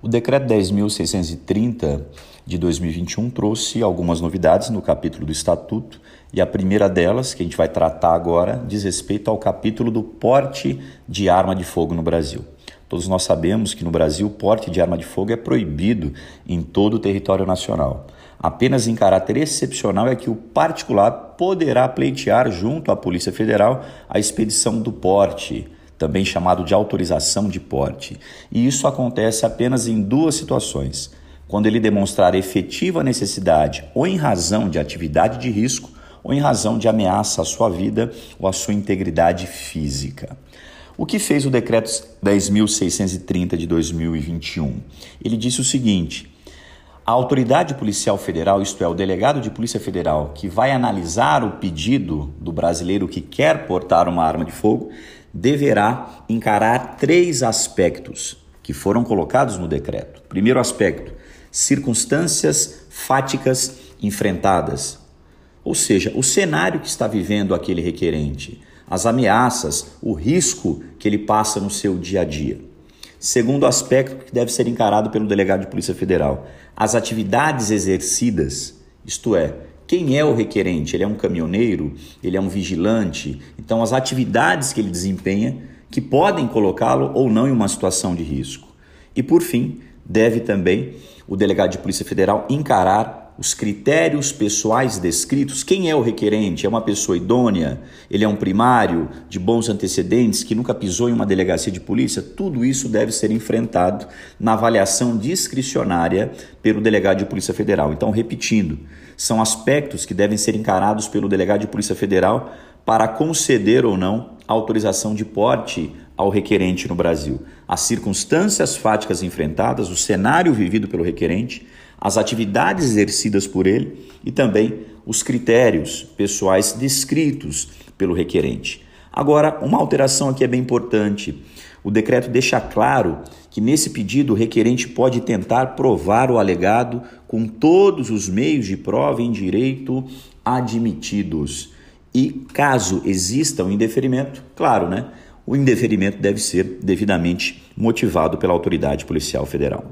O decreto 10.630 de 2021 trouxe algumas novidades no capítulo do Estatuto, e a primeira delas, que a gente vai tratar agora, diz respeito ao capítulo do porte de arma de fogo no Brasil. Todos nós sabemos que no Brasil o porte de arma de fogo é proibido em todo o território nacional. Apenas em caráter excepcional é que o particular poderá pleitear junto à Polícia Federal a expedição do porte também chamado de autorização de porte. E isso acontece apenas em duas situações: quando ele demonstrar efetiva necessidade ou em razão de atividade de risco ou em razão de ameaça à sua vida ou à sua integridade física. O que fez o decreto 10.630 de 2021? Ele disse o seguinte: a autoridade policial federal, isto é, o delegado de polícia federal, que vai analisar o pedido do brasileiro que quer portar uma arma de fogo, deverá encarar três aspectos que foram colocados no decreto. Primeiro aspecto, circunstâncias fáticas enfrentadas, ou seja, o cenário que está vivendo aquele requerente, as ameaças, o risco que ele passa no seu dia a dia. Segundo aspecto que deve ser encarado pelo delegado de Polícia Federal, as atividades exercidas, isto é, quem é o requerente? Ele é um caminhoneiro? Ele é um vigilante? Então, as atividades que ele desempenha que podem colocá-lo ou não em uma situação de risco. E, por fim, deve também o delegado de Polícia Federal encarar os critérios pessoais descritos. Quem é o requerente? É uma pessoa idônea? Ele é um primário de bons antecedentes que nunca pisou em uma delegacia de polícia? Tudo isso deve ser enfrentado na avaliação discricionária pelo delegado de Polícia Federal. Então, repetindo, são aspectos que devem ser encarados pelo delegado de Polícia Federal para conceder ou não autorização de porte ao requerente no Brasil. As circunstâncias fáticas enfrentadas, o cenário vivido pelo requerente, as atividades exercidas por ele e também os critérios pessoais descritos pelo requerente. Agora, uma alteração aqui é bem importante. O decreto deixa claro que nesse pedido o requerente pode tentar provar o alegado com todos os meios de prova em direito admitidos. E caso exista um indeferimento, claro, né? O indeferimento deve ser devidamente motivado pela autoridade policial federal.